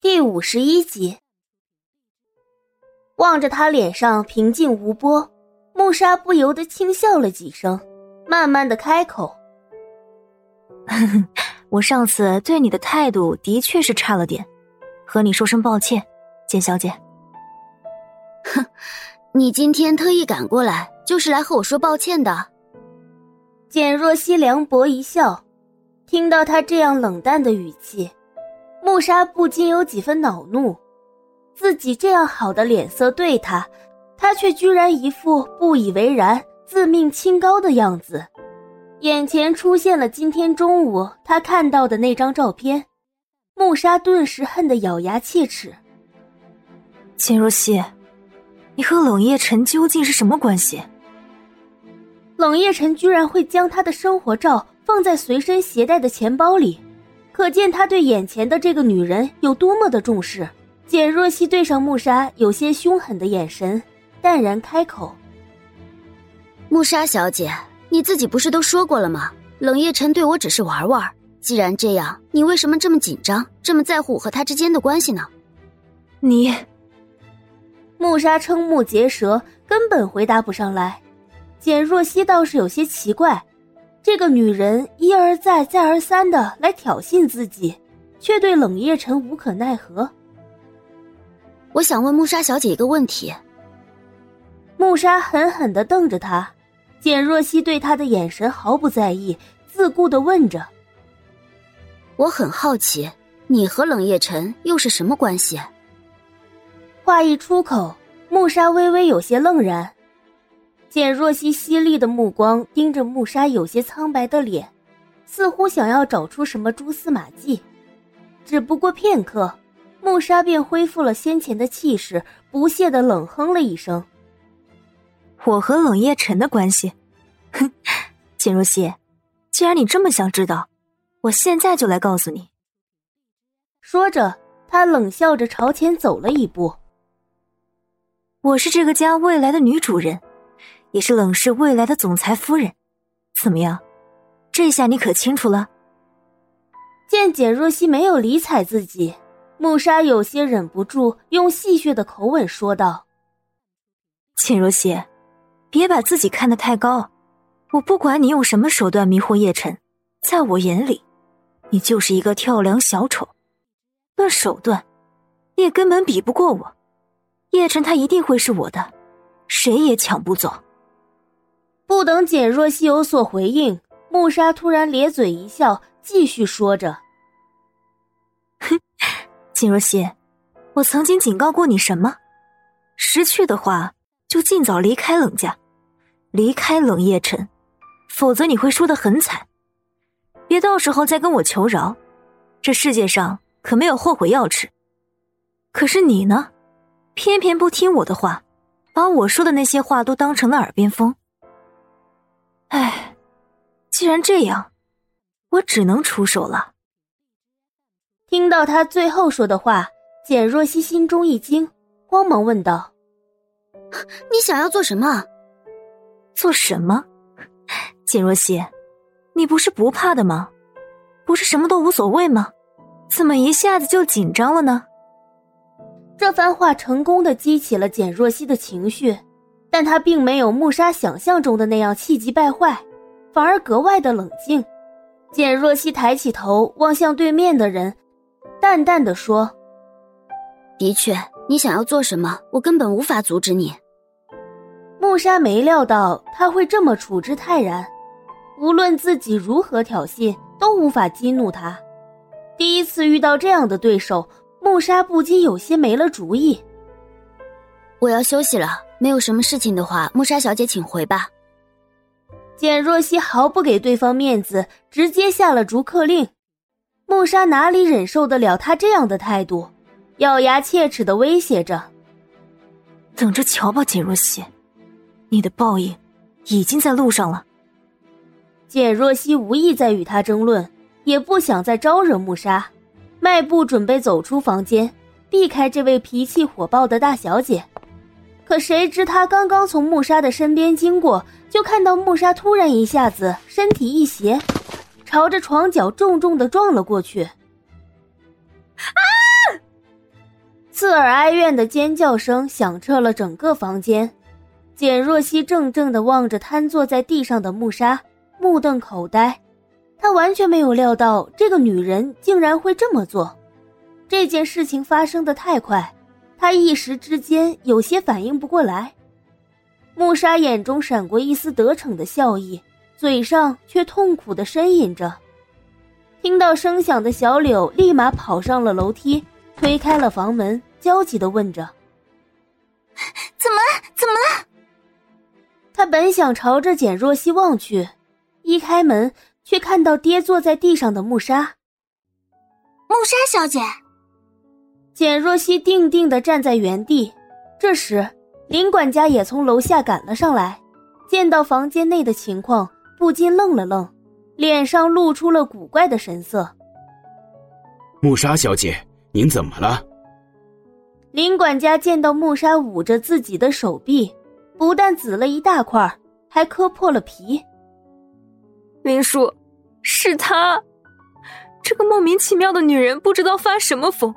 第五十一集，望着他脸上平静无波，穆莎不由得轻笑了几声，慢慢的开口：“ 我上次对你的态度的确是差了点，和你说声抱歉，简小姐。”“哼，你今天特意赶过来，就是来和我说抱歉的。”简若曦凉薄一笑，听到他这样冷淡的语气。穆莎不禁有几分恼怒，自己这样好的脸色对他，他却居然一副不以为然、自命清高的样子。眼前出现了今天中午他看到的那张照片，穆莎顿时恨得咬牙切齿。秦若曦，你和冷夜晨究竟是什么关系？冷夜晨居然会将他的生活照放在随身携带的钱包里。可见他对眼前的这个女人有多么的重视。简若曦对上穆莎有些凶狠的眼神，淡然开口：“穆莎小姐，你自己不是都说过了吗？冷夜晨对我只是玩玩。既然这样，你为什么这么紧张，这么在乎我和他之间的关系呢？”你，穆莎瞠目结舌，根本回答不上来。简若曦倒是有些奇怪。这个女人一而再、再而三的来挑衅自己，却对冷夜晨无可奈何。我想问穆莎小姐一个问题。穆莎狠狠的瞪着他，简若曦对他的眼神毫不在意，自顾的问着：“我很好奇，你和冷夜晨又是什么关系？”话一出口，穆莎微微有些愣然。简若曦犀利的目光盯着穆莎有些苍白的脸，似乎想要找出什么蛛丝马迹。只不过片刻，穆莎便恢复了先前的气势，不屑的冷哼了一声：“我和冷夜晨的关系？哼，简若曦，既然你这么想知道，我现在就来告诉你。”说着，他冷笑着朝前走了一步：“我是这个家未来的女主人。”也是冷氏未来的总裁夫人，怎么样？这下你可清楚了。见简若曦没有理睬自己，穆莎有些忍不住用戏谑的口吻说道：“简若曦，别把自己看得太高。我不管你用什么手段迷惑叶晨，在我眼里，你就是一个跳梁小丑。论手段，你也根本比不过我。叶晨他一定会是我的，谁也抢不走。”不等简若曦有所回应，穆莎突然咧嘴一笑，继续说着：“哼，简若曦，我曾经警告过你什么？识趣的话，就尽早离开冷家，离开冷夜辰，否则你会输得很惨。别到时候再跟我求饶。这世界上可没有后悔药吃。可是你呢，偏偏不听我的话，把我说的那些话都当成了耳边风。”哎，既然这样，我只能出手了。听到他最后说的话，简若曦心中一惊，慌忙问道：“你想要做什么？做什么？简若曦，你不是不怕的吗？不是什么都无所谓吗？怎么一下子就紧张了呢？”这番话成功的激起了简若曦的情绪。但他并没有穆沙想象中的那样气急败坏，反而格外的冷静。简若曦抬起头望向对面的人，淡淡的说：“的确，你想要做什么，我根本无法阻止你。”穆沙没料到他会这么处之泰然，无论自己如何挑衅，都无法激怒他。第一次遇到这样的对手，穆沙不禁有些没了主意。我要休息了。没有什么事情的话，穆莎小姐请回吧。简若曦毫不给对方面子，直接下了逐客令。穆莎哪里忍受得了他这样的态度，咬牙切齿的威胁着：“等着瞧吧，简若曦，你的报应已经在路上了。”简若曦无意再与他争论，也不想再招惹穆莎，迈步准备走出房间，避开这位脾气火爆的大小姐。可谁知他刚刚从穆沙的身边经过，就看到穆沙突然一下子身体一斜，朝着床角重重的撞了过去。啊！刺耳哀怨的尖叫声响彻了整个房间。简若曦怔怔的望着瘫坐在地上的穆沙，目瞪口呆。她完全没有料到这个女人竟然会这么做。这件事情发生的太快，她一时之间有些反应不过来。穆莎眼中闪过一丝得逞的笑意，嘴上却痛苦的呻吟着。听到声响的小柳立马跑上了楼梯，推开了房门，焦急的问着：“怎么了？怎么了？”他本想朝着简若曦望去，一开门却看到跌坐在地上的穆莎。穆莎小姐，简若曦定定的站在原地。这时，林管家也从楼下赶了上来，见到房间内的情况，不禁愣了愣，脸上露出了古怪的神色。穆莎小姐，您怎么了？林管家见到穆莎捂着自己的手臂。不但紫了一大块，还磕破了皮。林叔，是他，这个莫名其妙的女人不知道发什么疯，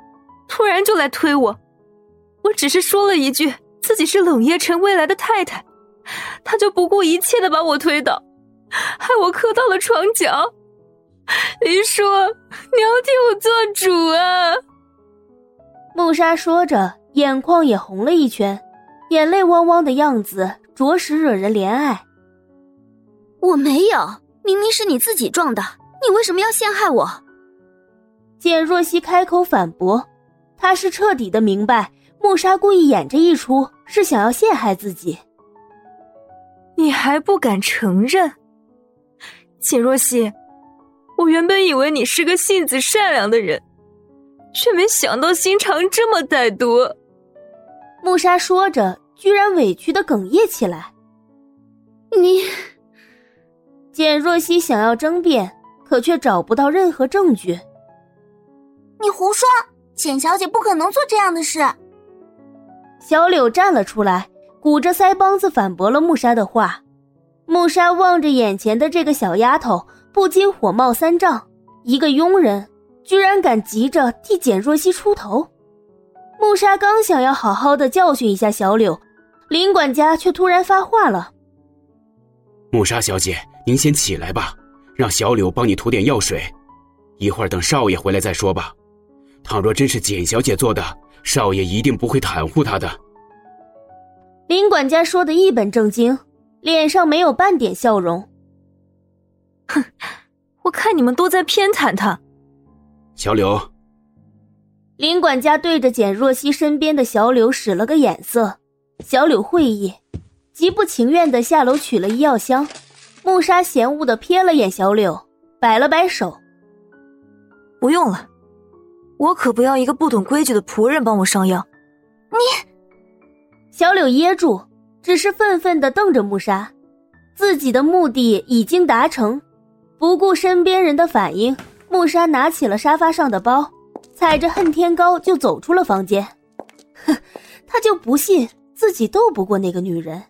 突然就来推我。我只是说了一句自己是冷夜辰未来的太太，他就不顾一切的把我推倒，害我磕到了床角。林叔，你要替我做主啊！慕沙说着，眼眶也红了一圈。眼泪汪汪的样子，着实惹人怜爱。我没有，明明是你自己撞的，你为什么要陷害我？简若曦开口反驳，她是彻底的明白，穆莎故意演这一出，是想要陷害自己。你还不敢承认？简若曦，我原本以为你是个性子善良的人，却没想到心肠这么歹毒。穆莎说着。居然委屈的哽咽起来。你，简若曦想要争辩，可却找不到任何证据。你胡说，简小姐不可能做这样的事。小柳站了出来，鼓着腮帮子反驳了穆莎的话。穆莎望着眼前的这个小丫头，不禁火冒三丈。一个佣人，居然敢急着替简若曦出头。穆莎刚想要好好的教训一下小柳。林管家却突然发话了：“穆莎小姐，您先起来吧，让小柳帮你涂点药水，一会儿等少爷回来再说吧。倘若真是简小姐做的，少爷一定不会袒护她的。”林管家说的一本正经，脸上没有半点笑容。哼，我看你们都在偏袒他。小柳，林管家对着简若曦身边的小柳使了个眼色。小柳会意，极不情愿的下楼取了医药箱。穆沙嫌恶的瞥了眼小柳，摆了摆手：“不用了，我可不要一个不懂规矩的仆人帮我上药。”你，小柳噎住，只是愤愤的瞪着穆莎。自己的目的已经达成，不顾身边人的反应，穆莎拿起了沙发上的包，踩着恨天高就走出了房间。哼，他就不信。自己斗不过那个女人。